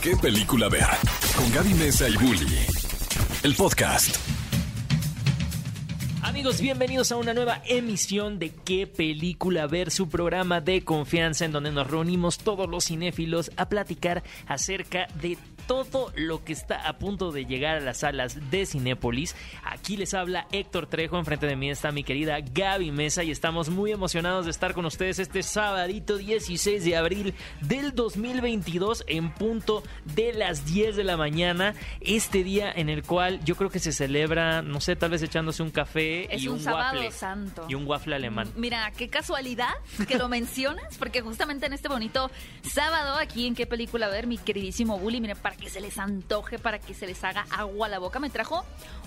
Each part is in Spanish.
qué película ver. Con Gaby Mesa y Bully. El podcast. Amigos, bienvenidos a una nueva emisión de ¿Qué película ver? Su programa de confianza en donde nos reunimos todos los cinéfilos a platicar acerca de todo lo que está a punto de llegar a las salas de Cinépolis. Aquí les habla Héctor Trejo, enfrente de mí está mi querida Gaby Mesa y estamos muy emocionados de estar con ustedes este sabadito 16 de abril del 2022 en punto de las 10 de la mañana. Este día en el cual yo creo que se celebra, no sé, tal vez echándose un café Es y un, un, waffle. santo. Y un waffle alemán. Mira, qué casualidad que lo mencionas, porque justamente en este bonito sábado, aquí en qué película ver, mi queridísimo Bully, mire, para que se les antoje, para que se les haga agua a la boca, me trajo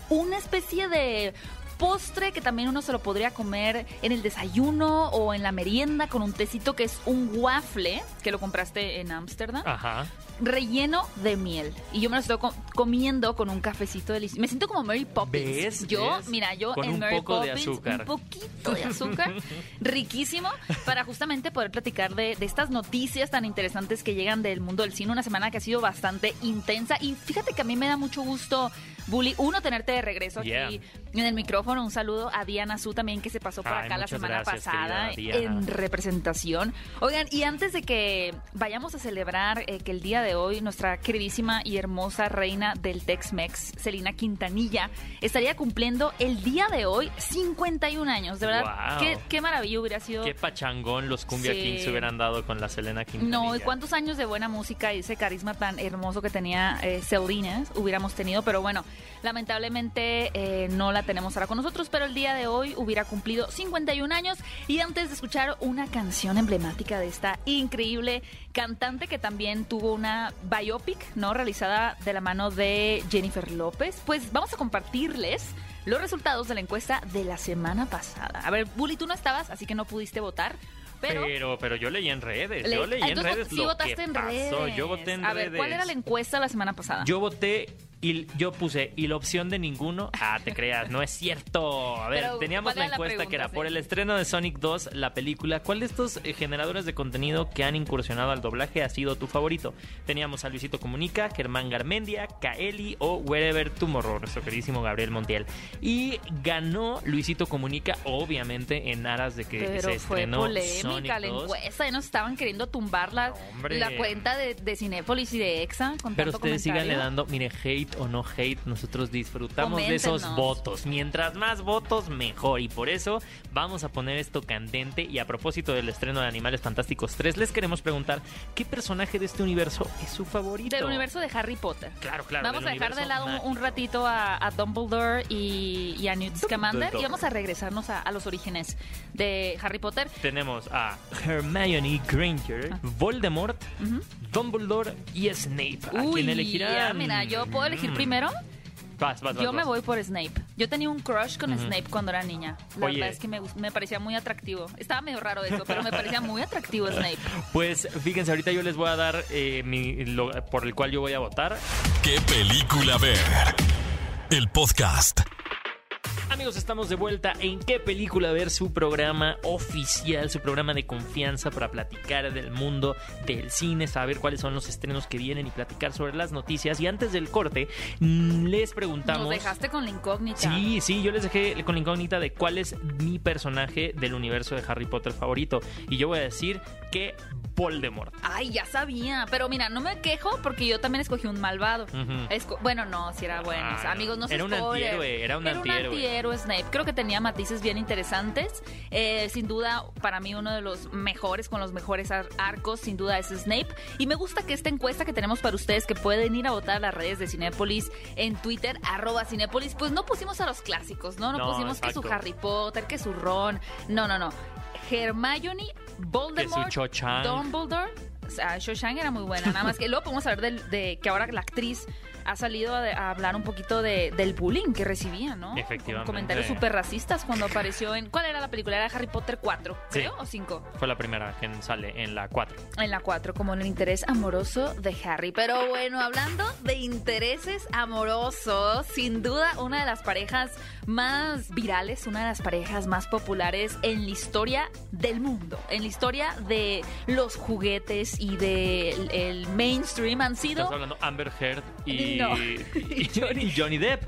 una especie de postre que también uno se lo podría comer en el desayuno o en la merienda con un tecito que es un waffle que lo compraste en Ámsterdam Ajá. relleno de miel. Y yo me lo estoy co- comiendo con un cafecito delicioso. Me siento como Mary Poppins. ¿Ves? Yo, ¿Ves? mira, yo Con en un Mary poco de Poppins, azúcar. un poquito de azúcar, riquísimo, para justamente poder platicar de, de estas noticias tan interesantes que llegan del mundo del cine. Una semana que ha sido bastante intensa. Y fíjate que a mí me da mucho gusto, Bully, uno, tenerte de regreso Yeah. aquí en el micrófono. Un saludo a Diana Su también, que se pasó por Ay, acá la semana gracias, pasada en representación. Oigan, y antes de que vayamos a celebrar eh, que el día de hoy nuestra queridísima y hermosa reina del Tex-Mex, Celina Quintanilla, estaría cumpliendo el día de hoy 51 años. De verdad, Wow. qué, qué maravilla hubiera sido. Qué pachangón los Cumbia Sí. Kings hubieran dado con la Selena Quintanilla. No, y cuántos años de buena música y ese carisma tan hermoso que tenía eh, Selena hubiéramos tenido, pero bueno, lamentablemente eh, no la tenemos ahora con nosotros, pero el día de hoy hubiera cumplido 51 años y antes de escuchar una canción emblemática de esta increíble cantante que también tuvo una biopic, ¿no? Realizada de la mano de Jennifer López, pues vamos a compartirles los resultados de la encuesta de la semana pasada. A ver, Bully, tú no estabas, así que no pudiste votar, pero... Pero, pero yo leí en redes. Le- yo leí en redes sí lo votaste que en pasó. redes. Yo voté en A redes. ver, ¿cuál era la encuesta la semana pasada? Yo voté y yo puse y la opción de ninguno. Ah, te creas, no es cierto. A ver, Pero, teníamos ¿cuál la encuesta que era por el estreno de Sonic 2, la película. ¿Cuál de estos eh, generadores de contenido que han incursionado al doblaje ha sido tu favorito? Teníamos a Luisito Comunica, Germán Garmendia, Kaeli o Wherever Tomorrow, nuestro queridísimo Gabriel Montiel. Y ganó Luisito Comunica, obviamente, en aras de que Pero se fue estrenó polémica Sonic la 2. encuesta. Ya nos estaban queriendo tumbar la, la cuenta de, de Cinépolis y de EXA. Con Pero tanto ustedes síganle comentario. dando, mire, hate o no hate, nosotros disfrutamos de esos votos. Mientras más votos, mejor. Y por eso vamos a poner esto candente. Y a propósito del estreno de Animales Fantásticos 3, les queremos preguntar, ¿qué personaje de este universo es su favorito? Del universo de Harry Potter. Claro, claro. vamos a dejar de lado un, mágico. un ratito a, a Dumbledore y, y a Newt Scamander y vamos a regresarnos a, a los orígenes de Harry Potter. Tenemos a Hermione Granger, Voldemort, Dumbledore y Snape. ¿A quién elegirán? ya, mira, yo puedo elegir Mm. primero. Vas, vas, vas, Yo me voy por Snape. Yo tenía un crush con. Snape cuando era niña. La Oye. verdad es que me, me parecía muy atractivo. Estaba medio raro eso, pero me parecía muy atractivo Snape. Pues fíjense, ahorita yo les voy a dar eh, mi, lo- por el cual yo voy a votar. ¿Qué película ver? El podcast. Amigos, estamos de vuelta en qué película ver su programa oficial, su programa de confianza para platicar del mundo del cine, saber cuáles son los estrenos que vienen y platicar sobre las noticias. Y antes del corte, mm, les preguntamos. Nos dejaste con la incógnita. Sí, sí, yo les dejé con la incógnita de cuál es mi personaje del universo de Harry Potter favorito. Y yo voy a decir que Voldemort. Ay, ya sabía. Pero mira, no me quejo porque yo también escogí un malvado. Esco- bueno, no, si era bueno. O sea, Ah, amigos, no se era un antihéroe, era un antihéroe. antihéroe Snape. Creo que tenía matices bien interesantes. Eh, sin duda, para mí, uno de los mejores, con los mejores ar- arcos, sin duda, es Snape. Y me gusta que esta encuesta que tenemos para ustedes, que pueden ir a votar a las redes de Cinépolis en Twitter, arroba Cinépolis, pues no pusimos a los clásicos, ¿no? No, No, pusimos que su. Harry Potter, que su Ron. No, no, no. Hermione, Voldemort. Dumbledore. O sea, Cho Chang era muy buena. Nada más que luego podemos hablar del- de, que ahora la actriz ha salido a, a hablar un poquito de, del bullying que recibía, ¿no? Efectivamente. Con comentarios súper racistas cuando apareció en... ¿Cuál era la película? Era Harry Potter 4, Sí. creo, o 5. Fue la primera que sale en la 4. En la 4, como el interés amoroso de Harry. Pero bueno, hablando de intereses amorosos, sin duda una de las parejas más virales, una de las parejas más populares en la historia del mundo, en la historia de los juguetes y del el mainstream han sido... Estás hablando Amber Heard y, No. y- y Johnny Depp.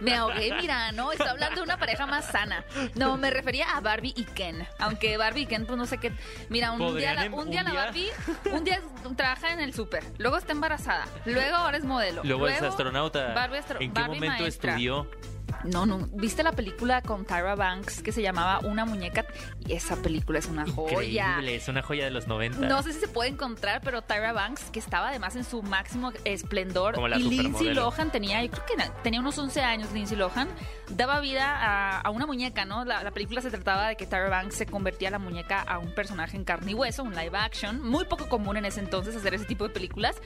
Me ahogué, mira, no, estoy hablando de una pareja más sana. No, me refería a Barbie y Ken. Aunque Barbie y Ken, pues no sé qué. Mira, un día, ¿Podrían la, em- un día un la día? Barbie, un día trabaja en el súper, luego está embarazada, luego ahora es modelo. Luego es astronauta. Barbie astro- ¿En qué Barbie momento maestra. estudió? No, no, ¿viste la película con Tyra Banks que se llamaba Una muñeca? Y esa película es una joya. Increíble, es una joya de los 90. No sé si se puede encontrar, pero Tyra Banks, que estaba además en su máximo esplendor, Como la y Lindsay. Lohan tenía, yo creo que tenía unos 11 años, Lindsay Lohan, daba vida a, a una muñeca, ¿no? La, la película se trataba de que Tyra Banks se convertía la muñeca a un personaje en carne y hueso, un live action, muy poco común en ese entonces hacer ese tipo de películas,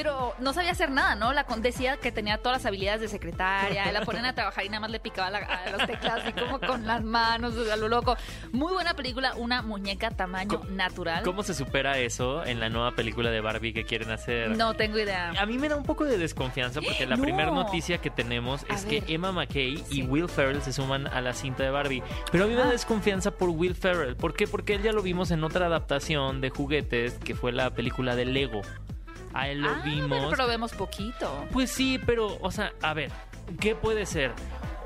pero no sabía hacer nada, ¿no? La con- decía que tenía todas las habilidades de secretaria, la ponen a trabajar y nada más le picaba la- a las teclas así como con las manos, a lo loco. Muy buena película, una muñeca tamaño ¿Cómo- natural. ¿Cómo se supera eso en la nueva película de Barbie que quieren hacer? No tengo idea. A mí me da un poco de desconfianza porque la No. primera noticia que tenemos A es ver. que Emma McKay Sí. y Will Ferrell se suman a la cinta de Barbie. Pero a mí me da Ah. desconfianza por Will Ferrell. ¿Por qué? Porque él ya lo vimos en otra adaptación de juguetes que fue la película de Lego. A él lo Ah, vimos. bueno, pero vemos poquito. Pues sí, pero, o sea, a ver, ¿qué puede ser?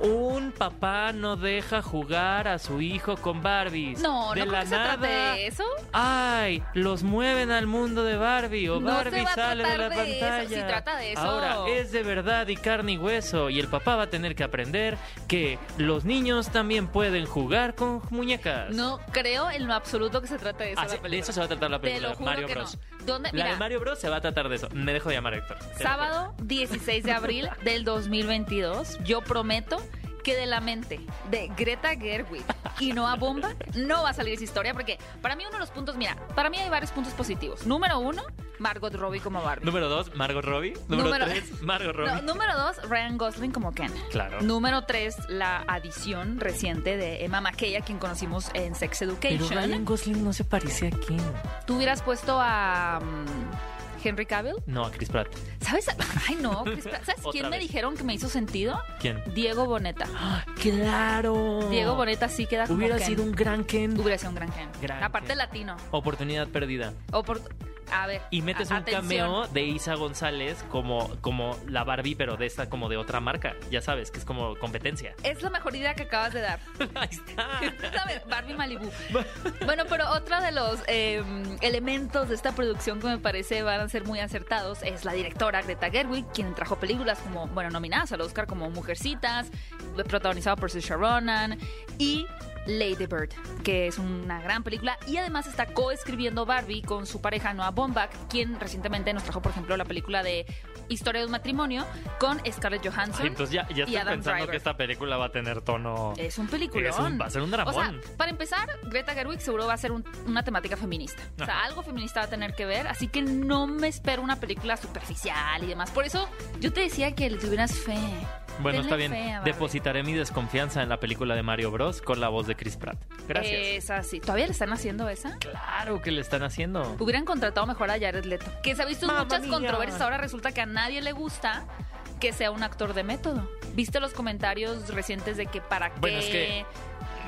Un papá no deja jugar a su hijo con Barbies. No, de no la que se nada. de eso. Ay, los mueven al mundo de Barbie o No se Barbie va a sale de la de eso, pantalla. sí trata de eso. Ahora es de verdad y carne y hueso y el papá va a tener que aprender que los niños también pueden jugar con muñecas. No creo en lo absoluto que se trate de eso. Ah, la sí, de eso se va a tratar la Te película lo juro Mario que Bros. no. ¿Dónde? La Mira, de Mario Bros se va a tratar de eso. Me dejo de llamar Héctor. Te sábado 16 de abril del 2022, yo prometo que de la mente de Greta Gerwig y Noah Baumbach no va a salir esa historia porque para mí uno de los puntos, mira, para mí hay varios puntos positivos. Número uno, Margot Robbie como Barbie. Número dos, Margot Robbie. Número, Número- tres, Margot Robbie. No, número dos, Ryan Gosling como Ken. Claro. Número tres, la adición reciente de Emma McKay, a quien conocimos en Sex Pero Education. Ryan Gosling no se parece a quién. Tú hubieras puesto a mm, Henry Cavill. No, a Chris Pratt. ¿Sabes? Ay, no. Chris Pratt. ¿Sabes quién me dijeron que me hizo sentido? ¿Quién? Diego Boneta. ¡Claro! Diego Boneta sí queda como Hubiera Ken. sido un gran Ken. Hubiera sido un gran Ken. Gran Aparte Ken. latino. Oportunidad perdida. O por... A ver. Y metes a- un atención. cameo de Isa González como, como la Barbie, pero de esta como de otra marca. Ya sabes, que es como competencia. Es la mejor idea que acabas de dar. Ahí está. ¿Sabes? Barbie Malibu. Bueno, pero otro de los eh, elementos de esta producción que me parece van a ser muy acertados es la directora Greta Gerwig, quien trajo películas como, bueno, nominadas al Oscar como Mujercitas, protagonizado por Saoirse Ronan y Lady Bird, que es una gran película y además está coescribiendo Barbie con su pareja Noah Baumbach, quien recientemente nos trajo, por ejemplo, la película de Historia de un matrimonio con Scarlett Johansson. Entonces ya, ya y estoy Adam pensando Driver. que esta película va a tener tono... Es un peliculón. Es un- va a ser un O sea, dramón. para empezar, Greta Gerwig seguro va a ser un- una temática feminista. O sea, Ajá. algo feminista va a tener que ver. Así que no me espero una película superficial y demás. Por eso yo te decía que le tuvieras fe. Bueno, está bien. Depositaré mi desconfianza en la película de Mario Bros. con la voz de Chris Pratt. Gracias. Es así. ¿Todavía le están haciendo esa? Claro que le están haciendo. Hubieran contratado mejor a Jared Leto. Que se ha visto en Mamma muchas mía. controversias. Ahora resulta que a nadie le gusta que sea un actor de método. ¿Viste los comentarios recientes de que para qué? Bueno, es que-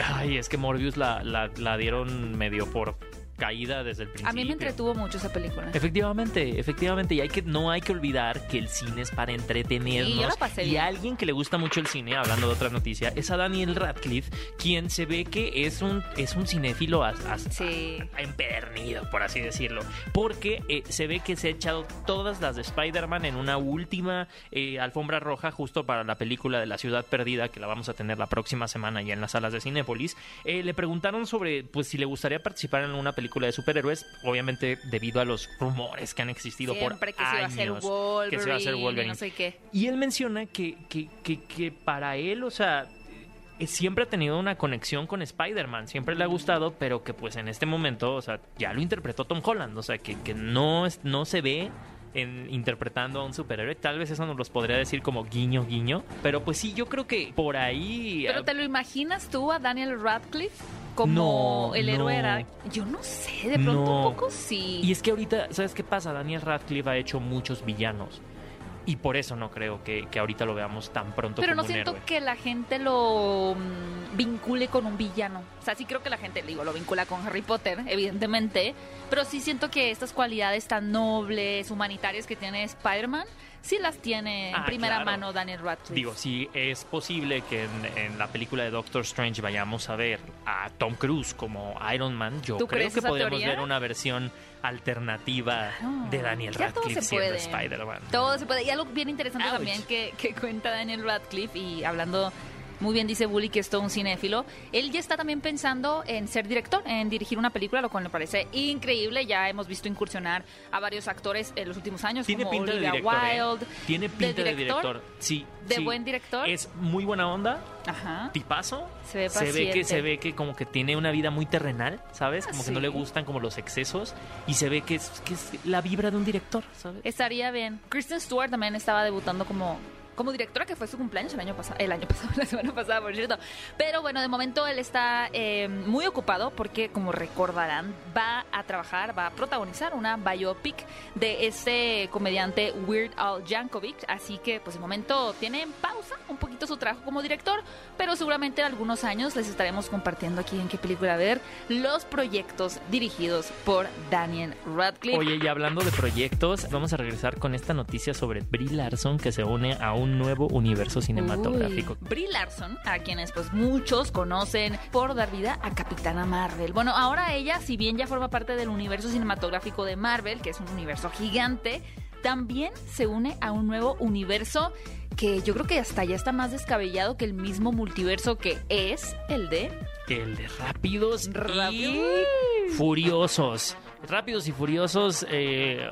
Ay, es que Morbius la, la, la dieron medio por caída desde el principio. a mí me entretuvo mucho esa película. Efectivamente, efectivamente, y hay que no hay que olvidar que el cine es para entretenernos. Sí, yo la pasé y a alguien que le gusta mucho el cine, hablando de otra noticia, es a Daniel Radcliffe, quien se ve que es un es un cinéfilo as- as- Sí. empedernido, por así decirlo, porque eh, se ve que se ha echado todas las de Spider-Man en una última eh, alfombra roja justo para la película de la ciudad perdida que la vamos a tener la próxima semana ya en las salas de Cinépolis. Eh, le preguntaron sobre pues si le gustaría participar en una película de superhéroes, obviamente debido a los rumores que han existido Siempre por que se iba a hacer años Wolverine, que se iba a hacer Wolverine. no sé qué. Y él menciona que, que, que, que para él, o sea, eh, siempre ha tenido una conexión con Spider-Man, siempre le ha gustado, pero que pues en este momento, o sea, ya lo interpretó Tom Holland, o sea, que, que no, es, no se ve en, interpretando a un superhéroe. Tal vez eso nos los podría decir como guiño, guiño, pero pues sí, yo creo que por ahí... ¿Pero ah, te lo imaginas tú a Daniel Radcliffe como No, el héroe? no. era- Yo no sé, de pronto No. un poco sí. Y es que ahorita, ¿sabes qué pasa? Daniel Radcliffe ha hecho muchos villanos. Y por eso no creo que, que ahorita lo veamos tan pronto Pero como no un siento héroe. que la gente lo mm, vincule con un villano. O sea, sí creo que la gente, digo, lo vincula con Harry Potter, evidentemente. Pero sí siento que estas cualidades tan nobles, humanitarias que tiene Spider-Man, sí las tiene en Ah, primera claro. mano Daniel Radcliffe. Digo, sí es posible que en, en la película de Doctor Strange vayamos a ver a Tom Cruise como Iron Man. Yo ¿Tú creo que teoría? ver una versión alternativa Claro. de Daniel Radcliffe siendo. Spider-Man. Todo se puede. Y algo bien interesante Ouch. también que, que cuenta Daniel Radcliffe y hablando muy bien dice Bully que es todo un cinéfilo. Él ya está también pensando en ser director, en dirigir una película, lo cual me parece increíble. Ya hemos visto incursionar a varios actores en los últimos años, Tiene como pinta de director. ¿eh? Tiene pinta de director? director. Sí. ¿De sí. buen director? Es muy buena onda. Ajá. Tipazo. Se ve ve que se ve que como que tiene una vida muy terrenal, ¿sabes? Como que no le gustan como los excesos y se ve que es, que es la vibra de un director, ¿sabes? Estaría bien. Kristen Stewart también estaba debutando como como directora que fue su cumpleaños el año pasado, el año pasado, la semana pasada, por cierto. Pero bueno, de momento él está eh, muy ocupado porque, como recordarán, va a trabajar, va a protagonizar una biopic de este comediante Weird Al Yankovic. Así que, pues de momento tiene en pausa un poquito su trabajo como director, pero seguramente en algunos años les estaremos compartiendo aquí en qué película ver los proyectos dirigidos por Daniel Radcliffe. Oye, y hablando de proyectos, vamos a regresar con esta noticia sobre Brie Larson que se une a un nuevo universo cinematográfico. Uy. Brie Larson, a quienes pues muchos conocen por dar vida a Capitana Marvel. Bueno, ahora ella, si bien ya forma parte del universo cinematográfico de Marvel, que es un universo gigante, también se une a un nuevo universo que yo creo que hasta ya está más descabellado que el mismo multiverso que es el de El de Rápidos Rápido. y Furiosos. Rápidos y Furiosos, eh,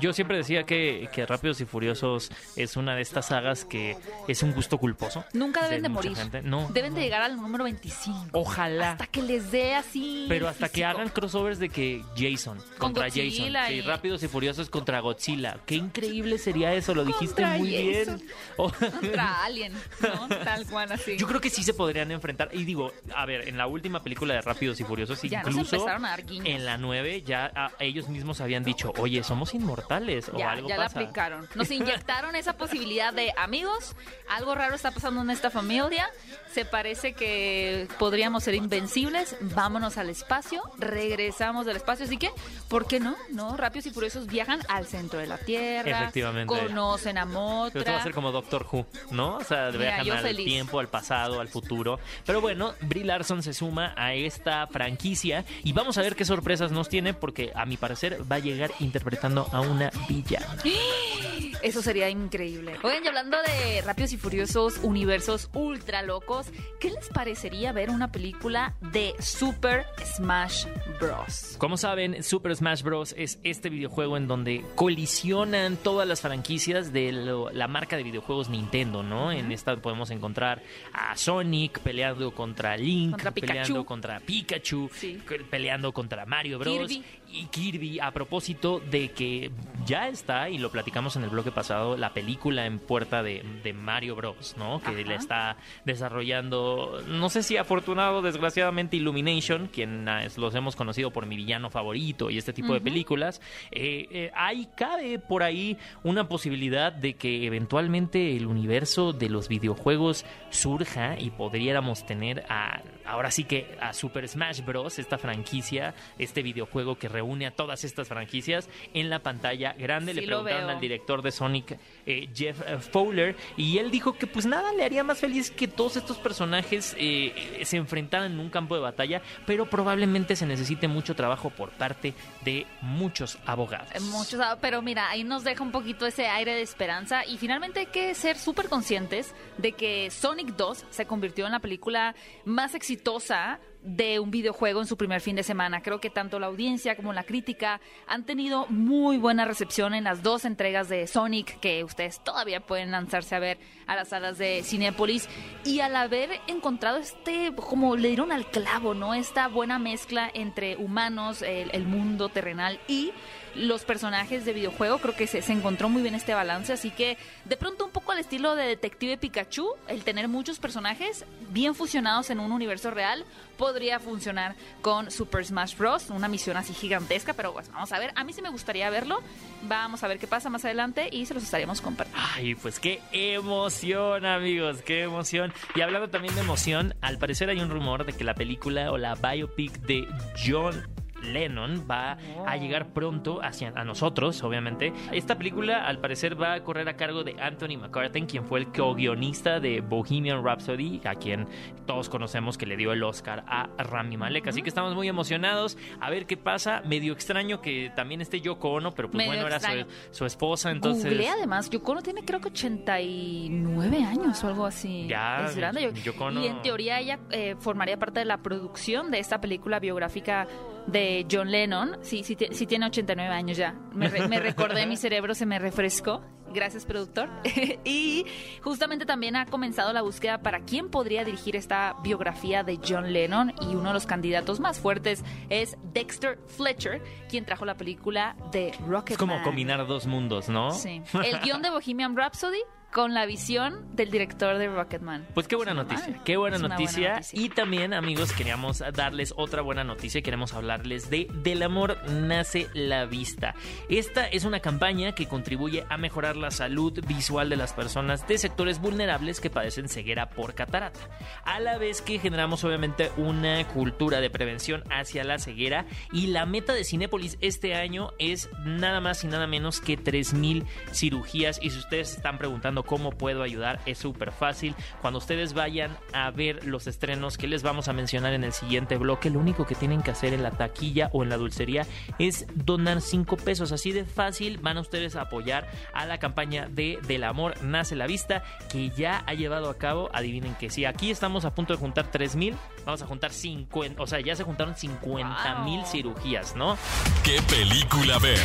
yo siempre decía que, que Rápidos y Furiosos es una de estas sagas que es un gusto culposo. nunca deben de, morir. gente. No. Deben de llegar al número 25. Ojalá. Hasta que les dé así. Pero hasta que hagan crossovers de que Jason Con contra Jason. Godzilla Sí, y- Rápidos y Furiosos contra Godzilla. Qué increíble sería eso, lo dijiste muy bien. Jason. Oh. Contra Alien, ¿no? Tal cual así. Yo creo que sí se podrían enfrentar. Y digo, a ver, en la última película de Rápidos y Furiosos, Ya incluso empezaron a dar guiños. en la 9, ya a- ellos mismos habían dicho, oye, somos inmortales o ya, algo ya la aplicaron. Nos inyectaron esa posibilidad de amigos, algo raro está pasando en esta familia, se parece que podríamos ser invencibles, vámonos al espacio, regresamos del espacio, así que, ¿por qué no? ¿No? Rápidos y Furiosos viajan al centro de la Tierra, Efectivamente. conocen a Pero esto va a Motra. ser como Doctor Who, ¿no? O sea, Mira, viajan yo al feliz. tiempo, al pasado, al futuro. Pero bueno, Brie Larson se suma a esta franquicia y vamos a ver qué sorpresas nos tiene porque a mi parecer va a llegar interpretando a una villana. Eso sería increíble. Oigan, y hablando de Rápidos y Furiosos, universos ultra locos, ¿qué les parecería ver una película de Super Smash Bros? Como saben, Super Smash Bros. es este videojuego en donde colisionan todas las franquicias de lo- la marca de videojuegos Nintendo, ¿no? En esta podemos encontrar a Sonic peleando contra Link, Contra peleando contra Pikachu, Sí. peleando contra Mario Bros. Kirby. Y Kirby, a propósito de que ya está, y lo platicamos en el bloque pasado, la película en puerta de, de Mario Bros, ¿no? Que Ajá. le está desarrollando, no sé si afortunado, desgraciadamente, Illumination, quien los hemos conocido por mi villano favorito y este tipo de películas. Eh, eh, hay, cabe por ahí una posibilidad de que eventualmente el universo de los videojuegos surja y podríamos tener a, ahora sí que a Super Smash Bros, esta franquicia, este videojuego que reúne a todas estas franquicias en la pantalla grande. Sí Le preguntaron al director de Sonic, eh, Jeff eh, Fowler, y él dijo que pues nada le haría más feliz que todos estos personajes eh, se enfrentaran en un campo de batalla, pero probablemente se necesite mucho trabajo por parte de muchos abogados. Muchos, ah, pero mira, ahí nos deja un poquito ese aire de esperanza y finalmente hay que ser súper conscientes de que Sonic 2 se convirtió en la película más exitosa de un videojuego en su primer fin de semana. Creo que tanto la audiencia como la crítica han tenido muy buena recepción en las dos entregas de Sonic que ustedes todavía pueden lanzarse a ver a las salas de Cinépolis y al haber encontrado este, como le dieron al clavo, ¿no? Esta buena mezcla entre humanos, el, el mundo terrenal y los personajes de videojuego. Creo que se, se encontró muy bien este balance. Así que de pronto un poco al estilo de Detective Pikachu, el tener muchos personajes bien fusionados en un universo real podría funcionar con Super Smash Bros. Una misión así gigantesca, pero pues vamos a ver. A mí sí me gustaría verlo. Vamos a ver qué pasa más adelante y se los estaríamos compartiendo. Ay, pues qué emoción, amigos, qué emoción. Y hablando también de emoción, al parecer hay un rumor de que la película o la biopic de John Lennon va a llegar pronto hacia a nosotros, obviamente. Esta película, al parecer, va a correr a cargo de Anthony McCarthy, quien fue el co-guionista de Bohemian Rhapsody, a quien todos conocemos que le dio el Oscar a Rami Malek. Así que estamos muy emocionados a ver qué pasa. Medio extraño que también esté Yoko Ono, pero pues Medio bueno, era su, su esposa, entonces... Googleé además, Yoko Ono tiene creo que 89 años o algo así. Ya, es grande. Yo- Yoko Ono- Y en teoría ella eh, formaría parte de la producción de esta película biográfica de John Lennon. Sí, sí, sí tiene 89 años ya. Me, re- me recordé, mi cerebro se me refrescó. Gracias, productor. y justamente también ha comenzado la búsqueda para quién podría dirigir esta biografía de John Lennon y uno de los candidatos más fuertes es Dexter Fletcher, quien trajo la película de Rocket Es como combinar dos mundos, ¿no? Sí. El guion de Bohemian Rhapsody con la visión del director de Rocketman. Pues qué buena noticia, madre. qué buena noticia. noticia. Y también, amigos, queríamos darles otra buena noticia. Queremos hablarles de Del amor nace la vista. Esta es una campaña que contribuye a mejorar la salud visual de las personas de sectores vulnerables que padecen ceguera por catarata. A la vez que generamos, obviamente, una cultura de prevención hacia la ceguera. Y la meta de Cinépolis este año es nada más y nada menos que 3.000 cirugías. Y si ustedes están preguntando cómo puedo ayudar, es súper fácil. Cuando ustedes vayan a ver los estrenos que les vamos a mencionar en el siguiente bloque, lo único que tienen que hacer en la taquilla o en la dulcería es donar 5 pesos. Así de fácil van a ustedes a apoyar a la campaña de Del Amor Nace la Vista, que ya ha llevado a cabo, adivinen que sí, aquí estamos a punto de juntar 3.000, vamos a juntar 50, o sea, ya se juntaron 50 mil Wow. cirugías, ¿no? ¿Qué película ver?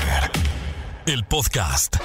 El podcast.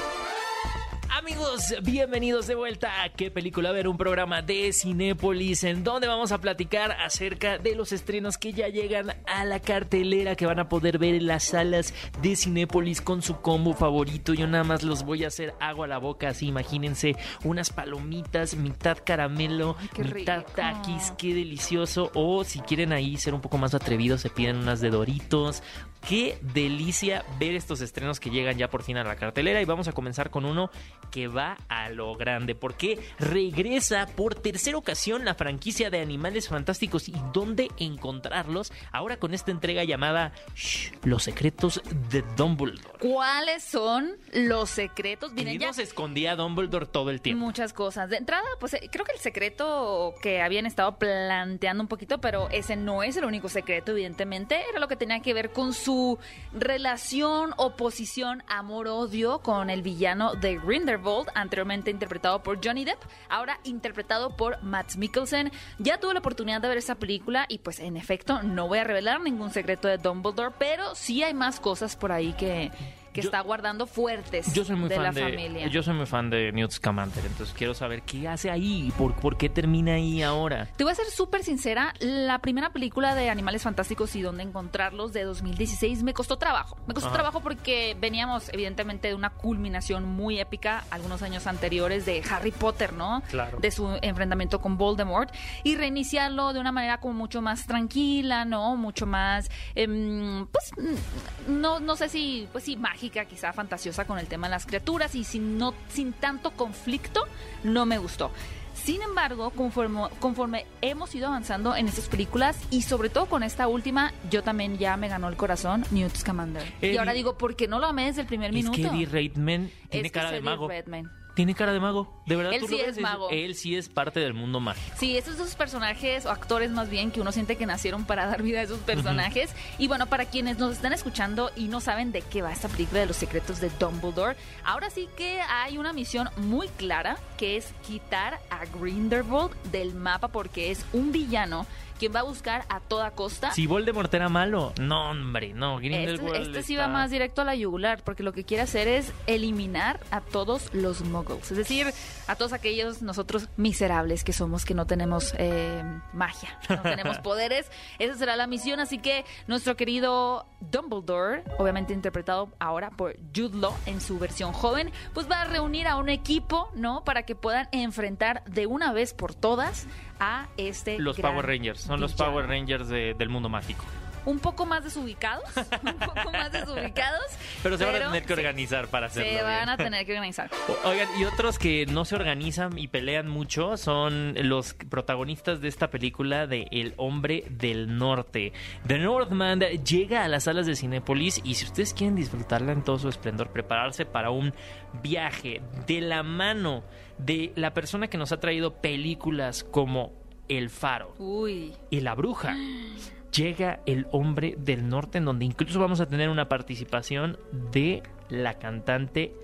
Amigos, bienvenidos de vuelta a ¿Qué película ver? Un programa de Cinépolis en donde vamos a platicar acerca de los estrenos que ya llegan a la cartelera que van a poder ver en las salas de Cinépolis con su combo favorito. Yo nada más los voy a hacer agua a la boca, así imagínense unas palomitas, mitad caramelo, mitad rico. taquis, qué delicioso. O si quieren ahí ser un poco más atrevidos, se piden unas de Doritos. Qué delicia ver estos estrenos que llegan ya por fin a la cartelera. Y vamos a comenzar con uno que va a lo grande. Porque regresa por tercera ocasión la franquicia de Animales Fantásticos y dónde encontrarlos. Ahora con esta entrega llamada Shh, Los secretos de Dumbledore. ¿Cuáles son los secretos? Miren, ya se escondía Dumbledore todo el tiempo. muchas cosas. De entrada, pues eh, creo que el secreto que habían estado planteando un poquito, pero ese no es el único secreto, evidentemente, era lo que tenía que ver con su relación, oposición, amor-odio con el villano de Grindelwald, anteriormente interpretado por Johnny Depp, ahora interpretado por Matt Mikkelsen. Ya tuve la oportunidad de ver esa película y pues en efecto no voy a revelar ningún secreto de Dumbledore, pero sí hay más cosas por ahí que, que Yo- está guardando fuertes Yo soy muy de fan la de familia. yo soy muy fan de Newt Scamander, entonces quiero saber qué hace ahí, por, por qué termina ahí ahora. Te voy a ser súper sincera, la primera película de Animales Fantásticos y dónde encontrarlos de 2016 me costó trabajo. Me costó Ajá. trabajo porque veníamos evidentemente de una culminación muy épica algunos años anteriores de Harry Potter, ¿no? Claro. De su enfrentamiento con Voldemort y reiniciarlo de una manera como mucho más tranquila, ¿no? Mucho más, em, pues, no, no sé si, pues sí, mágica, quizá fantasiosa con el tema de las criaturas y sin, no, sin tanto conflicto, no me gustó. Sin embargo, conforme, conforme hemos ido avanzando en estas películas y sobre todo con esta última, yo también ya me ganó el corazón Newt Scamander. Y ahora digo, ¿por qué no lo amé desde el primer Es minuto? que Eddie Redmayne tiene Es que cara es de mago. Redmayne. Tiene cara de mago, de verdad. Él tú sí lo ves es mago. Él sí es parte del mundo mágico. Sí, esos dos personajes o actores más bien que uno siente que nacieron para dar vida a esos personajes. Y bueno, para quienes nos están escuchando y no saben de qué va esta película de los secretos de Dumbledore, ahora sí que hay una misión muy clara que es quitar a Grindelwald del mapa porque es un villano quien va a buscar a toda costa. Si Voldemort era malo, no, hombre, no. Este, Grindelwald este sí está- va más directo a la yugular, porque lo que quiere hacer es eliminar a todos los muggles. Es decir, a todos aquellos nosotros miserables que somos, que no tenemos eh, magia, no tenemos poderes. Esa será la misión, así que nuestro querido Dumbledore, obviamente interpretado ahora por Jude Law en su versión joven, pues va a reunir a un equipo, ¿no? Para que puedan enfrentar de una vez por todas a este Los gran Power Rangers, son los Power Rangers de- del mundo mágico. Un poco más desubicados, un poco más desubicados. Pero se van a tener que organizar para hacerlo. Se van bien. a tener que organizar. Oigan, y otros que no se organizan y pelean mucho son los protagonistas de esta película de El Hombre del Norte. The Northman llega a las salas de Cinépolis y si ustedes quieren disfrutarla en todo su esplendor, prepararse para un viaje de la mano de la persona que nos ha traído películas como El Faro Uy. y La Bruja. Llega el hombre del norte, en donde incluso vamos a tener una participación de la cantante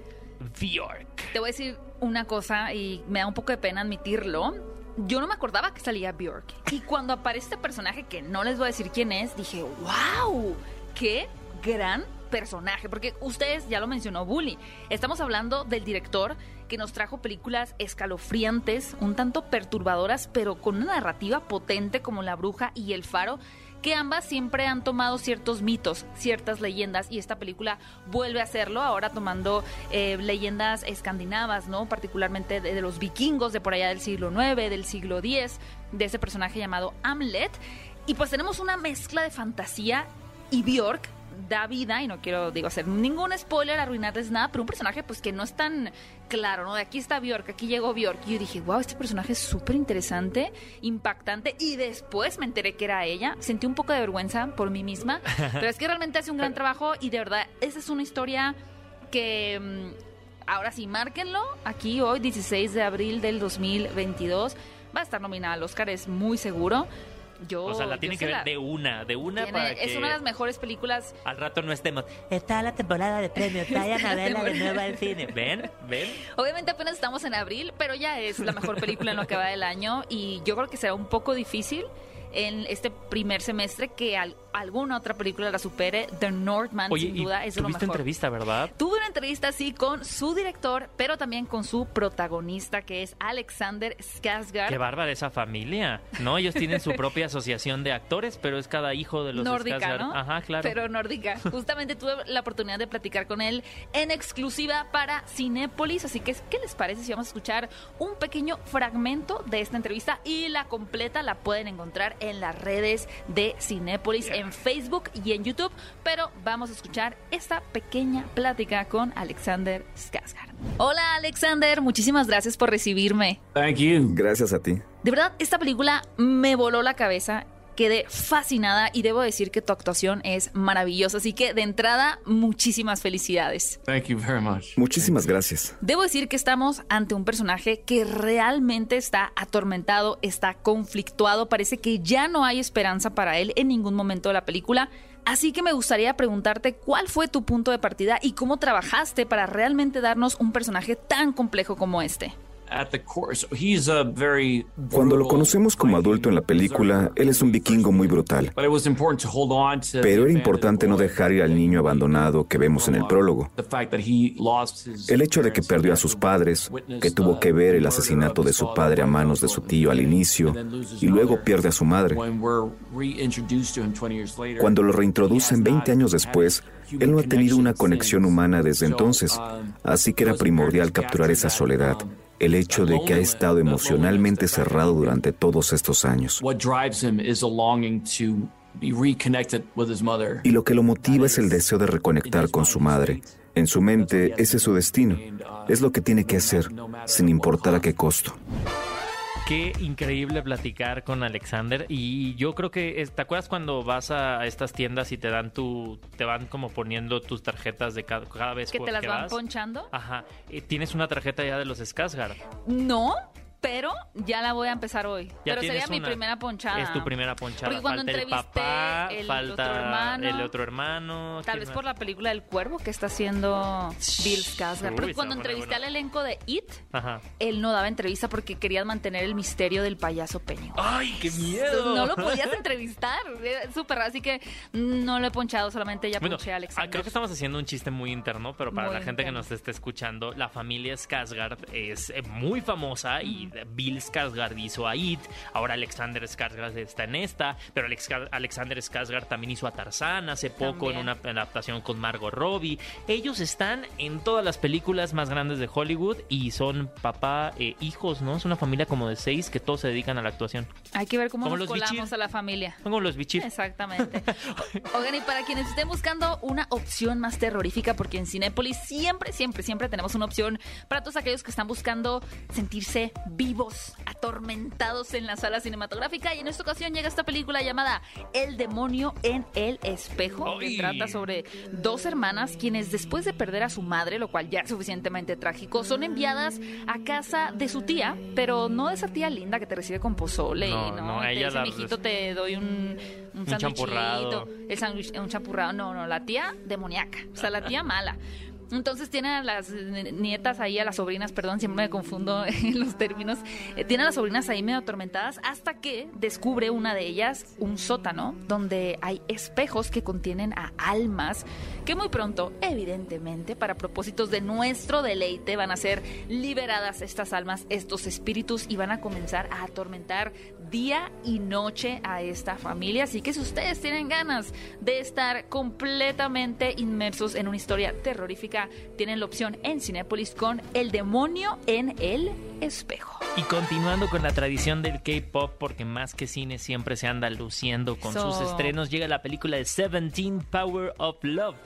Bjork. Te voy a decir una cosa y me da un poco de pena admitirlo. Yo no me acordaba que salía Bjork. Y cuando aparece este personaje, que no les voy a decir quién es, dije, wow, qué gran personaje. Porque ustedes, ya lo mencionó Bully, estamos hablando del director que nos trajo películas escalofriantes, un tanto perturbadoras, pero con una narrativa potente como La Bruja y El Faro que ambas siempre han tomado ciertos mitos, ciertas leyendas, y esta película vuelve a hacerlo, ahora tomando eh, leyendas escandinavas, ¿no? Particularmente de, de los vikingos de por allá del siglo IX, del siglo X, de ese personaje llamado Hamlet. Y pues tenemos una mezcla de fantasía y Bjork da vida, y no quiero digo hacer ningún spoiler, arruinarles nada, pero un personaje pues que no es tan claro, ¿no? De aquí está Bjork, aquí llegó Bjork. Y yo dije, wow, este personaje es súper interesante, impactante, y después me enteré que era ella. Sentí un poco de vergüenza por mí misma, pero es que realmente hace un gran trabajo y de verdad, esa es una historia que... mm, Ahora sí, márquenlo aquí hoy, 16 de abril del 2022. Va a estar nominada al Oscar, es muy seguro. Yo, O sea, la tienen que ver la- de una, de una tiene- para que Es una de las mejores películas al rato no estemos. Está la temporada de premios, vayan a verla de nuevo al cine. ¿Ven? ¿Ven? Obviamente apenas estamos en abril, pero ya es la mejor película en lo que va del año y yo creo que será un poco difícil en este primer semestre que al- alguna otra película la supere. The Northman, Oye, sin y duda, es de lo mejor. entrevista, ¿verdad? Tuve una entrevista así con su director, pero también con su protagonista, que es Alexander Skarsgård. Qué bárbara esa familia, ¿no? Ellos tienen su propia asociación de actores, pero es cada hijo de los nórdica, Skarsgård. ¿no? Ajá, claro. Pero nórdica. Justamente tuve la oportunidad de platicar con él en exclusiva para Cinépolis, así que ¿qué les parece si vamos a escuchar un pequeño fragmento de esta entrevista y la completa la pueden encontrar en las redes de Cinépolis en Facebook y en YouTube, pero vamos a escuchar esta pequeña plática con Alexander Skarsgård. Hola Alexander, muchísimas gracias por recibirme. Thank you. Gracias a ti. De verdad, esta película me voló la cabeza. Quedé fascinada y debo decir que tu actuación es maravillosa. Así que de entrada, muchísimas felicidades. Thank you very much. Muchísimas gracias. Debo decir que estamos ante un personaje que realmente está atormentado, está conflictuado, parece que ya no hay esperanza para él en ningún momento de la película. Así que me gustaría preguntarte cuál fue tu punto de partida y cómo trabajaste para realmente darnos un personaje tan complejo como este. Cuando lo conocemos como adulto en la película, él es un vikingo muy brutal. Pero era importante no dejar ir al niño abandonado que vemos en el prólogo. El hecho de que perdió a sus padres, que tuvo que ver el asesinato de su padre a manos de su tío al inicio y luego pierde a su madre. When we're reintroduced to him 20 years later, Cuando lo reintroducen has 20 not años después, él no ha tenido una conexión humana desde entonces, así que era primordial capturar esa soledad, el hecho de que ha estado emocionalmente cerrado durante todos estos años. Y lo que lo motiva es el deseo de reconectar con su madre. En su mente, ese es su destino. Es lo que tiene que hacer, sin importar a qué costo. Qué increíble platicar con Alexander y yo creo que te acuerdas cuando vas a estas tiendas y te dan tu te van como poniendo tus tarjetas de cada, cada vez ¿Que te las van vas? ponchando? Ajá, eh, tienes una tarjeta ya de los Skarsgård. No, pero ya la voy a empezar hoy. Ya pero sería mi primera ponchada. Es tu primera ponchada. Porque cuando falta el entrevisté papá, el falta otro hermano, el otro hermano. Tal ¿quién vez más? por la película del cuervo que está haciendo Bill Skarsgård. Porque cuando entrevisté al elenco de It, Ajá. él no daba entrevista porque quería mantener el misterio del payaso Peño. ¡Ay, qué miedo! No lo podías entrevistar. Súper raro. Así que no lo he ponchado, solamente ya Bueno, ponché a ah, Alexander. creo que estamos haciendo un chiste muy interno, pero para Muy la gente que nos esté escuchando, la familia Skarsgård es eh, muy famosa y Bill Skarsgård hizo a It, ahora Alexander Skarsgård está en esta, pero Alex- Alexander Skarsgård también hizo a Tarzán hace poco en una adaptación con Margot Robbie. Ellos están en todas las películas más grandes de Hollywood y son papá e hijos, ¿no? Es una familia como de seis que todos se dedican a la actuación. Hay que ver cómo Como nos los colamos bichir. a la familia. Como los bichir. Exactamente. Oigan, y para quienes estén buscando una opción más terrorífica, porque en Cinépolis siempre, siempre, siempre tenemos una opción para todos aquellos que están buscando sentirse vivos, atormentados en la sala cinematográfica. Y en esta ocasión llega esta película llamada El demonio en el espejo, ¡Ay! que trata sobre dos hermanas quienes después de perder a su madre, lo cual ya es suficientemente trágico, son enviadas a casa de su tía, pero no de esa tía linda que te recibe con pozole No, no, no, te ella dice, mijito, te doy un, un, Un champurrado. el sándwich, un champurrado. No, no, la tía demoníaca, o sea, la tía mala. Entonces tiene a las nietas ahí, a las sobrinas, perdón, siempre me confundo en los términos. Eh, tiene a las sobrinas ahí medio atormentadas hasta que descubre una de ellas un sótano donde hay espejos que contienen a almas que muy pronto, evidentemente, para propósitos de nuestro deleite, van a ser liberadas estas almas, estos espíritus y van a comenzar a atormentar día y noche a esta familia. Así que si ustedes tienen ganas de estar completamente inmersos en una historia terrorífica, tienen la opción en Cinépolis con El demonio en el espejo. Y continuando con la tradición del K-pop, porque más que cine siempre se anda luciendo con sus estrenos, llega la película de Seventeen Power of Love.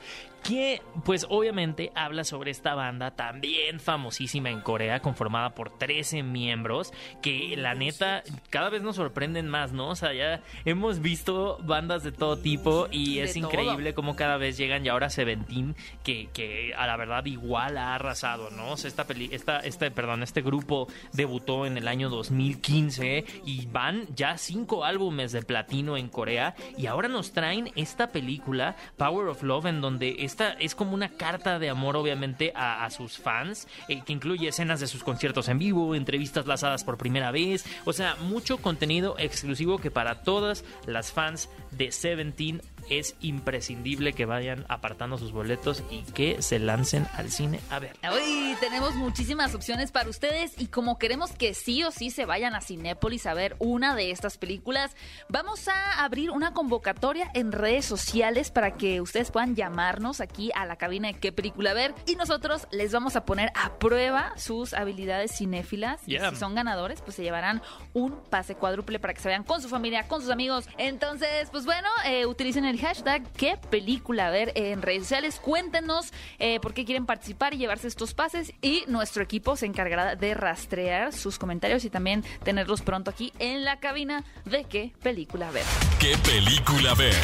Que, pues obviamente, habla sobre esta banda también famosísima en Corea, conformada por 13 miembros, que la neta cada vez nos sorprenden más, ¿no? O sea, ya hemos visto bandas de todo tipo y De es todo. increíble cómo cada vez llegan y ahora Seventeen, que, que a la verdad igual ha arrasado, ¿no? O sea, esta peli, esta, este, perdón, este grupo debutó en el año 2015 y van ya cinco álbumes de platino en Corea y ahora nos traen esta película Power of Love en donde esta es como una carta de amor obviamente a, sus fans eh, que incluye escenas de sus conciertos en vivo, entrevistas lanzadas por primera vez, o sea, mucho contenido exclusivo que para todas las fans de Seventeen es imprescindible que vayan apartando sus boletos y que se lancen al cine a ver. Hoy tenemos muchísimas opciones para ustedes y como queremos que sí o sí se vayan a Cinépolis a ver una de estas películas, vamos a abrir una convocatoria en redes sociales para que ustedes puedan llamarnos aquí a la cabina de qué película ver y nosotros les vamos a poner a prueba sus habilidades cinéfilas y Yeah. si son ganadores pues se llevarán un pase cuádruple para que se vean con su familia, con sus amigos. Entonces, pues bueno, eh, utilicen el hashtag qué película ver en redes sociales. Cuéntenos eh, por qué quieren participar y llevarse estos pases. Y nuestro equipo se encargará de rastrear sus comentarios y también tenerlos pronto aquí en la cabina de qué película ver. ¿Qué película ver?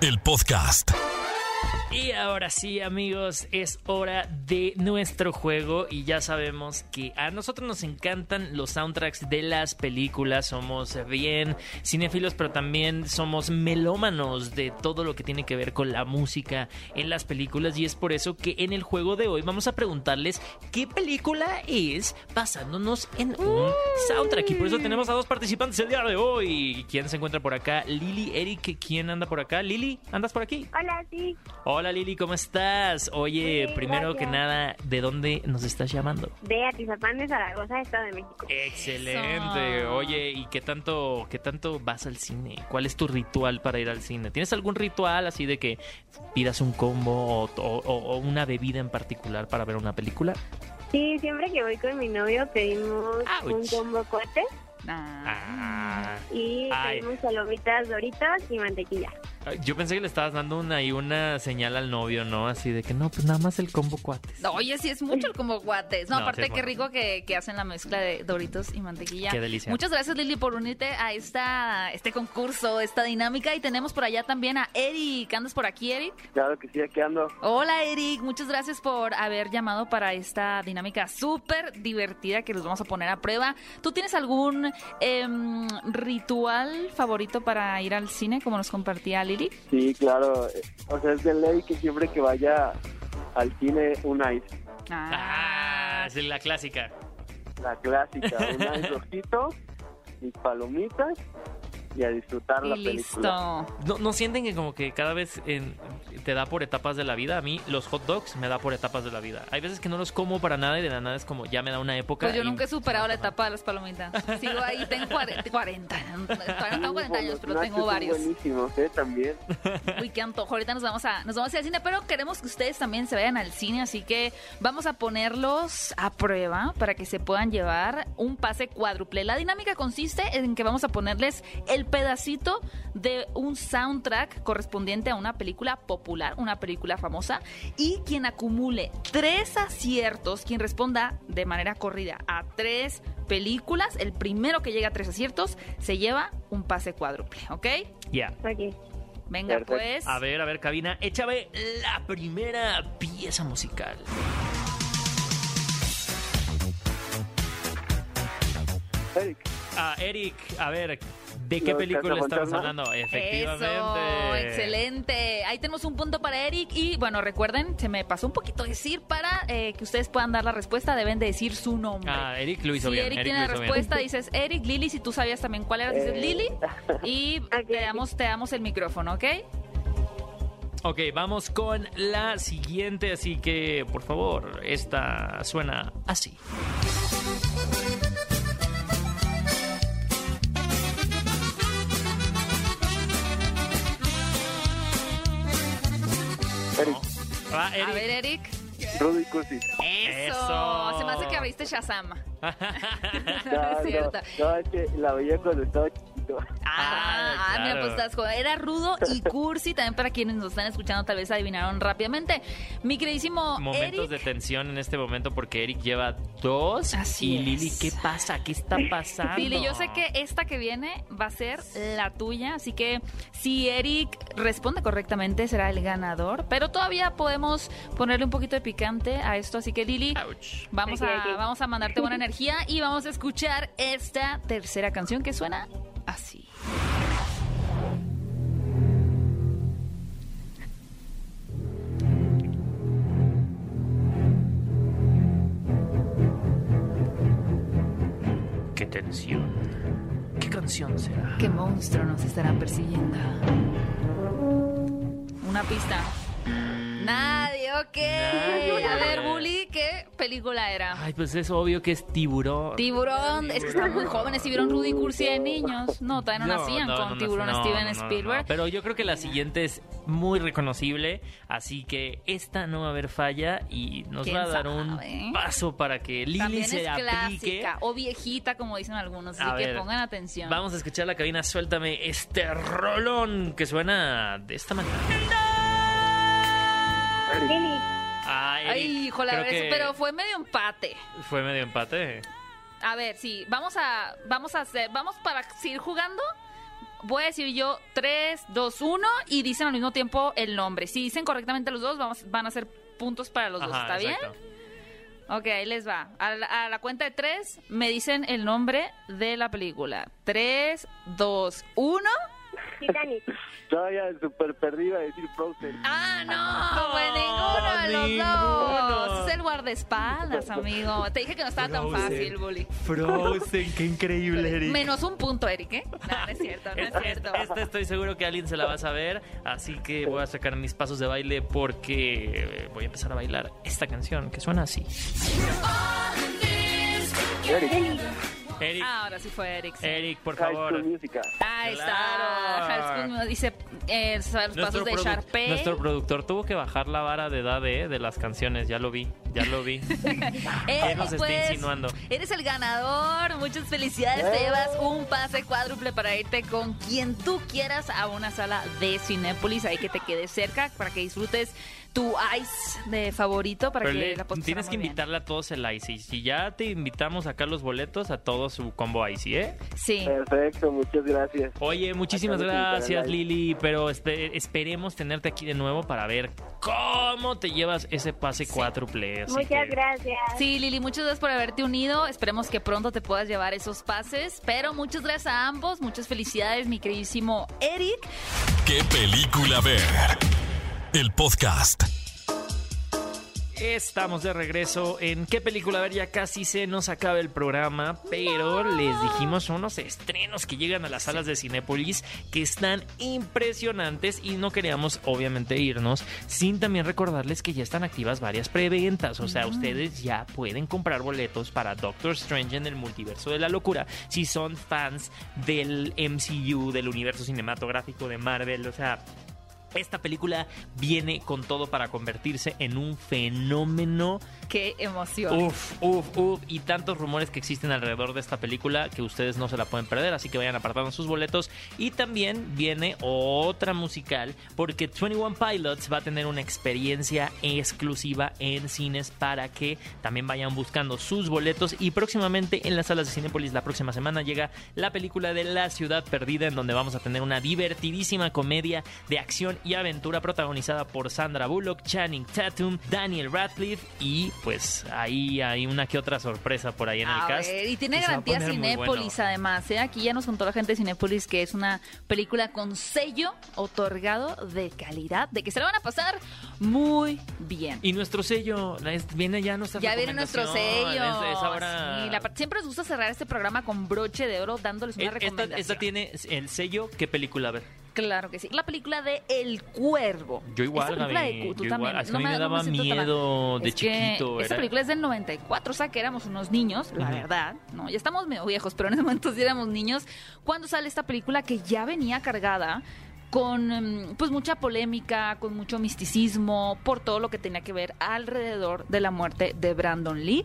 El podcast. Y ahora sí, amigos, es hora de nuestro juego y ya sabemos que a nosotros nos encantan los soundtracks de las películas, somos bien cinéfilos, pero también somos melómanos de todo lo que tiene que ver con la música en las películas y es por eso que en el juego de hoy vamos a preguntarles qué película es basándonos en un soundtrack y por eso tenemos a dos participantes el día de hoy. ¿Quién se encuentra por acá? Lili, Eric, ¿quién anda por acá? Lili, ¿andas por aquí? Hola, sí. Hola Lili, ¿cómo estás? Oye, Bien, primero que nada, ¿de dónde nos estás llamando? De Atizapán de Zaragoza, Estado de México. Excelente. Eso. Oye, ¿y qué tanto, qué tanto vas al cine? ¿Cuál es tu ritual para ir al cine? ¿Tienes algún ritual así de que pidas un combo o, o- o una bebida en particular para ver una película? Sí, siempre que voy con mi novio pedimos Ouch. un combo cohete Ah. Ah, y Ay. pedimos palomitas, doritos y mantequilla. Yo pensé que le estabas dando una y una señal al novio, ¿no? Así de que no, pues nada más el combo cuates. No, Oye, sí es mucho el como guates. No, No, aparte sí qué bueno. rico que, que hacen la mezcla de Doritos y mantequilla. Qué delicia. Muchas gracias Lili por unirte a esta este concurso, esta dinámica y tenemos por allá también a Eric. ¿Andas por aquí, Eric? Claro que sí, aquí ando. Hola Eric, muchas gracias por haber llamado para esta dinámica súper divertida que los vamos a poner a prueba. ¿Tú tienes algún em, ritual favorito para ir al cine como nos compartía Lili? Sí, claro. O sea, es de ley que siempre que vaya al cine, un ice. Ah, es la clásica. La clásica, un ice rojito, mis palomitas y a disfrutar la y película. listo. ¿No, ¿No sienten que como que cada vez en- te da por etapas de la vida? A mí los hot dogs me da por etapas de la vida. Hay veces que no los como para nada y de la nada es como ya me da una época. Pues yo nunca he superado la etapa de las palomitas. Sigo ahí, tengo 40, 40, tengo 40 años, pero tengo son varios. buenísimos, ¿eh? También. Uy, qué antojo. Ahorita nos vamos a nos vamos a ir al cine, pero queremos que ustedes también se vayan al cine, así que vamos a ponerlos a prueba para que se puedan llevar un pase cuádruple. La dinámica consiste en que vamos a ponerles el pedacito de un soundtrack correspondiente a una película popular, una película famosa, y quien acumule tres aciertos, quien responda de manera corrida a tres películas, el primero que llega a tres aciertos se lleva un pase cuádruple, ¿ok? Ya. Ok. Venga, pues. A ver, a ver, cabina, échame la primera pieza musical. Eric, Ah, Eric, a ver, ¿de qué Los película estamos hablando? Efectivamente. Eso, excelente. Ahí tenemos un punto para Eric y bueno, recuerden, se me pasó un poquito decir para eh, que ustedes puedan dar la respuesta, deben de decir su nombre. Ah, Eric lo hizo si bien. Eric, Eric tiene la bien. respuesta, dices Eric, Lili, si tú sabías también cuál era, dices Eh. Lili y te, damos, te damos el micrófono, ¿ok? Ok, vamos con la siguiente, así que por favor, esta suena así. Ah, A Eric. ver, Eric. Rudy Cursi. Eso. Eso. Se me hace que abriste Shazam. No, es cierto. No, no, es que la veía cuando estaba Ah, Ah, mira, pues estás joven. Era rudo y cursi. También para quienes nos están escuchando, tal vez adivinaron rápidamente. Mi queridísimo Momentos Eric. de tensión en este momento porque Eric lleva dos. Así y Lili, es. ¿qué pasa? ¿Qué está pasando? Lili, yo sé que esta que viene va a ser la tuya, así que si Eric responde correctamente será el ganador, pero todavía podemos ponerle un poquito de picante a esto, así que Lili, Ouch. vamos a vamos a mandarte buena energía y vamos a escuchar esta tercera canción que suena así. Qué tensión. ¿Qué canción será? ¿Qué monstruo nos estará persiguiendo? Una pista. Nadie, ok. A ver, Bully, ¿qué película era? Ay, pues es obvio que es tiburón. Tiburón, es que están muy jóvenes y vieron Rudy Cursi de niños. No, todavía no, No, nacían no, con no, Tiburón no, Steven no, Spielberg. Pero yo creo que la siguiente es muy reconocible, así que esta no va a haber falla y nos ¿Quién va a dar un paso para que Lili También se es aplique. clásica o viejita, como dicen algunos. Así A que ver, pongan atención. Vamos a escuchar la cabina, suéltame este rolón que suena de esta manera. Lili, Ah, Eric, Ay, híjole, creo eso, que pero fue medio empate. fue medio empate. A ver, sí, vamos a, vamos a hacer, vamos para seguir jugando. Voy a decir yo 3, 2, 1 y dicen al mismo tiempo el nombre. Si dicen correctamente los dos, vamos, van a ser puntos para los dos, Ajá, ¿está exacto. bien? Ok, ahí les va. A la, a la cuenta de 3 me dicen el nombre de la película. 3, 2, 1. Titanic. Todavía súper perdido a decir Frozen. ¡Ah, no! Pues ninguno de los dos. Es el guardaespaldas, amigo. Te dije que no estaba tan fácil, Bully. Frozen, qué increíble, Eric. Menos un punto, Eric, ¿eh? No, no es cierto, no es Esta, cierto. esta estoy seguro que alguien se la va a saber, así que voy a sacar mis pasos de baile porque voy a empezar a bailar esta canción que suena así. Eric, Eric, Ahora sí fue Eric. sí. Eric, por High favor. School Musical. Ahí Claro. está. High School. Dice eh, los pasos de Sharpay. nuestro productor tuvo que bajar la vara de edad eh, de las canciones, ya lo vi, ya lo vi. Eh, ¿Qué nos está pues, insinuando? Eres el ganador. Muchas felicidades. Te llevas un pase cuádruple para irte con quien tú quieras a una sala de Cinépolis. Ahí que te quedes cerca para que disfrutes tu ice de favorito para Pero que le- la tienes que bien. invitarle a todos el Icy. Si ya te invitamos a sacar los boletos, a todos su combo Icy, ¿eh? Sí. Perfecto, muchas gracias. Oye, muchísimas Acá gracias, Lili, pero espe- esperemos tenerte aquí de nuevo para ver cómo te llevas ese pase cuádruple. así Muchas que- gracias. Sí, Lili, muchas gracias por haberte unido. Esperemos que pronto te puedas llevar esos pases. Pero muchas gracias a ambos. Muchas felicidades, mi queridísimo Eric. ¿Qué película ver? El podcast. Estamos de regreso en qué película a ver, ya casi se nos acaba el programa, pero les dijimos unos estrenos que llegan a las salas de Cinépolis que están impresionantes y no queríamos obviamente irnos sin también recordarles que ya están activas varias preventas, o sea, ustedes ya pueden comprar boletos para Doctor Strange en el multiverso de la locura si son fans del MCU, del universo cinematográfico de Marvel, o sea, esta película viene con todo para convertirse en un fenómeno. Qué emoción. Uf, uf, uf. Y tantos rumores que existen alrededor de esta película que ustedes no se la pueden perder. Así que vayan apartando sus boletos. Y también viene otra musical porque 21 Pilots va a tener una experiencia exclusiva en cines para que también vayan buscando sus boletos. Y próximamente en las salas de Cinépolis, la próxima semana, llega la película de La Ciudad Perdida, en donde vamos a tener una divertidísima comedia de acción y aventura protagonizada por Sandra Bullock, Channing Tatum, Daniel Radcliffe y pues ahí hay una que otra sorpresa por ahí en el A cast. y tiene a garantía Cinépolis bueno. además. ¿eh? Aquí ya nos contó la gente de Cinépolis que es una película con sello otorgado de calidad, de que se la van a pasar muy bien. Y nuestro sello, es- viene ya nuestra Ya viene nuestro sello. Es, es ahora... Sí, la siempre nos gusta cerrar este programa con broche de oro dándoles una Eh, esta, recomendación. esta tiene el sello, ¿qué película ver? Claro que sí. La película de El Cuervo. Yo igual, Gaby, de- tú yo también. igual. No me no daba miedo de Es chiquito, Esta película es del 94, o sea que éramos unos niños, la verdad. No, ya estamos medio viejos, pero en ese momento sí éramos niños. Cuando sale esta película que ya venía cargada con em, pues mucha polémica, con mucho misticismo, por todo lo que tenía que ver alrededor de la muerte de Brandon Lee.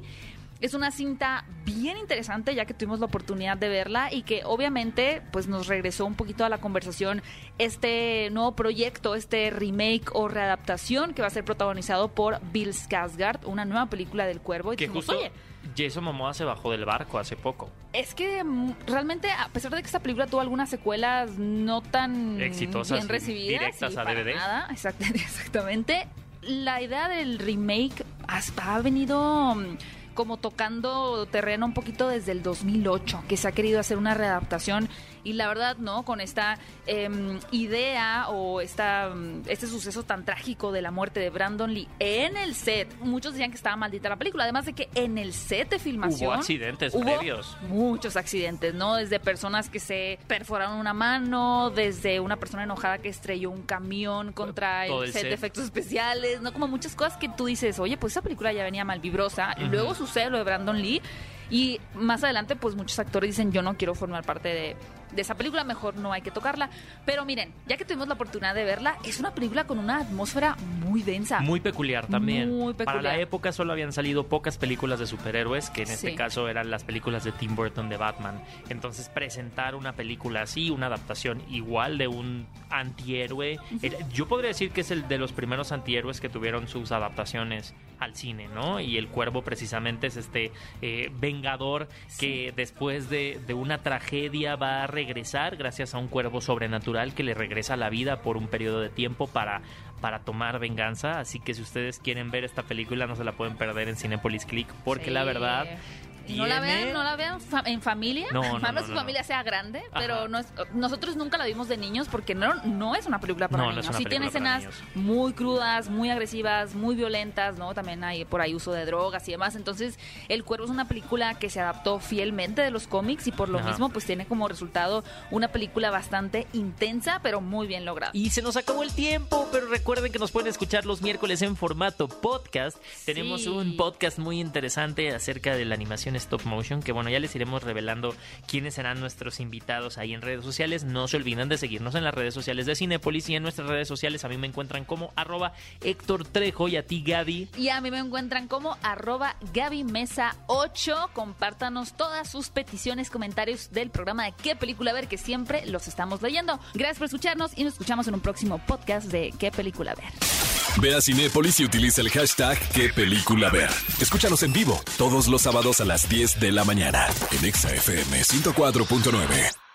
Es una cinta bien interesante ya que tuvimos la oportunidad de verla y que obviamente pues nos regresó un poquito a la conversación este nuevo proyecto, este remake o readaptación que va a ser protagonizado por Bill Skarsgård, una nueva película del Cuervo. Y Que dijimos, justo oye, Jason Momoa se bajó del barco hace poco. es que mm, realmente, a pesar de que esta película tuvo algunas secuelas no tan Exitosas, bien recibidas, directas a DVD. nada, exact- exactamente, la idea del remake ha venido mm, como tocando terreno un poquito desde el 2008, que se ha querido hacer una readaptación y la verdad, ¿no? Con esta em, idea o esta, mm, este suceso tan trágico de la muerte de Brandon Lee en el set, muchos decían que estaba maldita la película, además de que en el set de filmación Hubo accidentes hubo previos. muchos accidentes, ¿no? Desde personas que se perforaron una mano, desde una persona enojada que estrelló un camión contra el el set, set. de efectos especiales, ¿no? Como muchas cosas que tú dices, oye, pues esa película ya venía mal vibrosa. Ujú. Luego sucede lo de Brandon Lee. Y más adelante, pues muchos actores dicen, yo no quiero formar parte de, de esa película, mejor no hay que tocarla. Pero miren, ya que tuvimos la oportunidad de verla, es una película con una atmósfera muy densa. Muy peculiar también. Muy Para la peculiar. época solo habían salido pocas películas de superhéroes, que en este caso eran las películas de Tim Burton de Batman. Entonces presentar una película así, una adaptación igual de un antihéroe, era- yo podría decir que es el de los primeros antihéroes que tuvieron sus adaptaciones al cine, ¿no? Y el cuervo precisamente es este eh, vengador que después de, de una tragedia va a regresar gracias a un cuervo sobrenatural que le regresa a la vida por un periodo de tiempo para para tomar venganza, así que si ustedes quieren ver esta película no se la pueden perder en Cinepolis Click porque Sí. la verdad No la vean, no la vean fa- en familia. No, no, no, que su familia sea grande, pero no es- nosotros nunca la vimos de niños porque no, no es una película para niños. sí tiene escenas muy crudas, muy agresivas, muy violentas, ¿no? También hay por ahí uso de drogas y demás. Entonces, El Cuervo es una película que se adaptó fielmente de los cómics y por lo Ajá. mismo pues tiene como resultado una película bastante intensa, pero muy bien lograda. Y se nos acabó el tiempo, pero recuerden que nos pueden escuchar los miércoles en formato podcast. Tenemos un podcast muy interesante acerca de la animación stop motion, que bueno, ya les iremos revelando quiénes serán nuestros invitados ahí en redes sociales. No se olviden de seguirnos en las redes sociales de Cinépolis y en nuestras redes sociales a mí me encuentran como arroba Héctor Trejo y a ti Gaby. Y a mí me encuentran como arroba Gaby Mesa 8. Compártanos todas sus peticiones, comentarios del programa de qué película ver, que siempre los estamos leyendo. Gracias por escucharnos y nos escuchamos en un próximo podcast de qué película ver. Ve a Cinépolis y utiliza el hashtag qué película ver. Escúchanos en vivo todos los sábados a las 10 de la mañana en Exa FM 104.9.